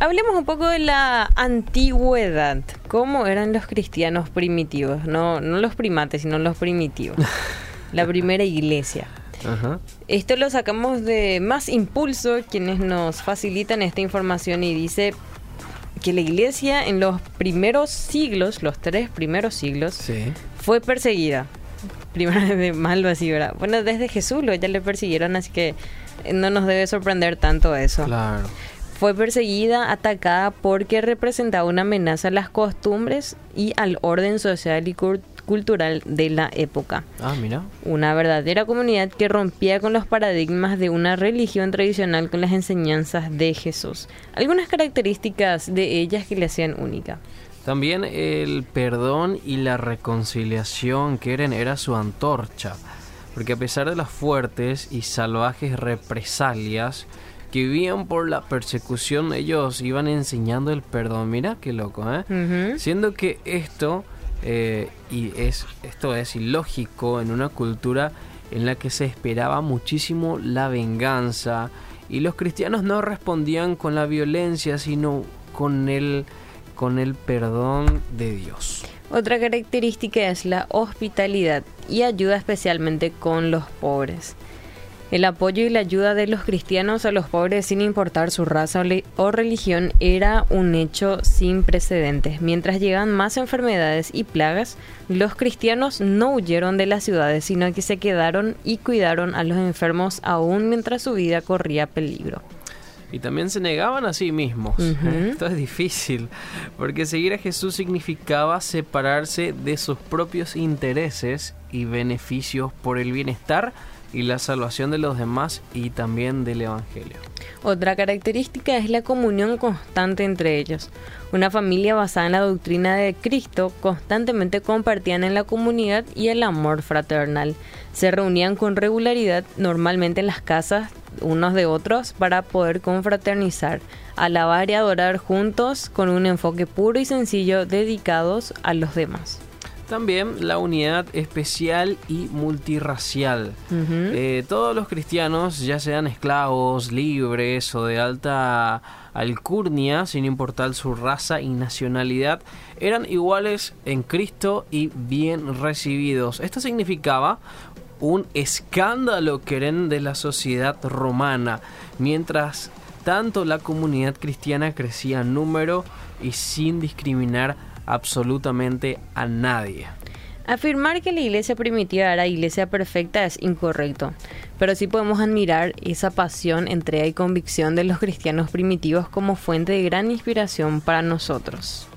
Hablemos un poco de la antigüedad. ¿Cómo eran los cristianos primitivos? No, no los primates, sino los primitivos. la primera iglesia. Esto lo sacamos de Más Impulso, quienes nos facilitan esta información y dice que la iglesia en los primeros siglos, los tres primeros siglos, fue perseguida. Primero de malo así, ¿verdad? Bueno, desde Jesús lo ya le persiguieron, así que no nos debe sorprender tanto eso. Claro fue perseguida, atacada porque representaba una amenaza a las costumbres y al orden social y cultural de la época. Ah, mira. Una verdadera comunidad que rompía con los paradigmas de una religión tradicional con las enseñanzas de Jesús. Algunas características de ellas que le hacían única. También el perdón y la reconciliación que eran era su antorcha, porque a pesar de las fuertes y salvajes represalias, que vivían por la persecución, ellos iban enseñando el perdón. Mira qué loco, ¿eh? Siendo que esto, eh, y es, esto es ilógico en una cultura en la que se esperaba muchísimo la venganza y los cristianos no respondían con la violencia, sino con el, con el perdón de Dios. Otra característica es la hospitalidad y ayuda especialmente con los pobres. El apoyo y la ayuda de los cristianos a los pobres sin importar su raza o religión era un hecho sin precedentes. Mientras llegan más enfermedades y plagas, los cristianos no huyeron de las ciudades, sino que se quedaron y cuidaron a los enfermos aún mientras su vida corría peligro. Y también se negaban a sí mismos. Esto es difícil, porque seguir a Jesús significaba separarse de sus propios intereses y beneficios por el bienestar y la salvación de los demás y también del Evangelio. Otra característica es la comunión constante entre ellos. Una familia basada en la doctrina de Cristo constantemente compartían en la comunidad y el amor fraternal. Se reunían con regularidad, normalmente en las casas unos de otros, para poder confraternizar, alabar y adorar juntos con un enfoque puro y sencillo dedicados a los demás. También la unidad especial y multirracial. Eh, todos los cristianos, ya sean esclavos, libres o de alta alcurnia, sin importar su raza y nacionalidad, eran iguales en Cristo y bien recibidos. Esto significaba un escándalo que eran de la sociedad romana, mientras tanto la comunidad cristiana crecía en número y sin discriminar absolutamente a nadie. Afirmar que la iglesia primitiva era iglesia perfecta es incorrecto, pero sí podemos admirar esa pasión, entrega y convicción de los cristianos primitivos como fuente de gran inspiración para nosotros.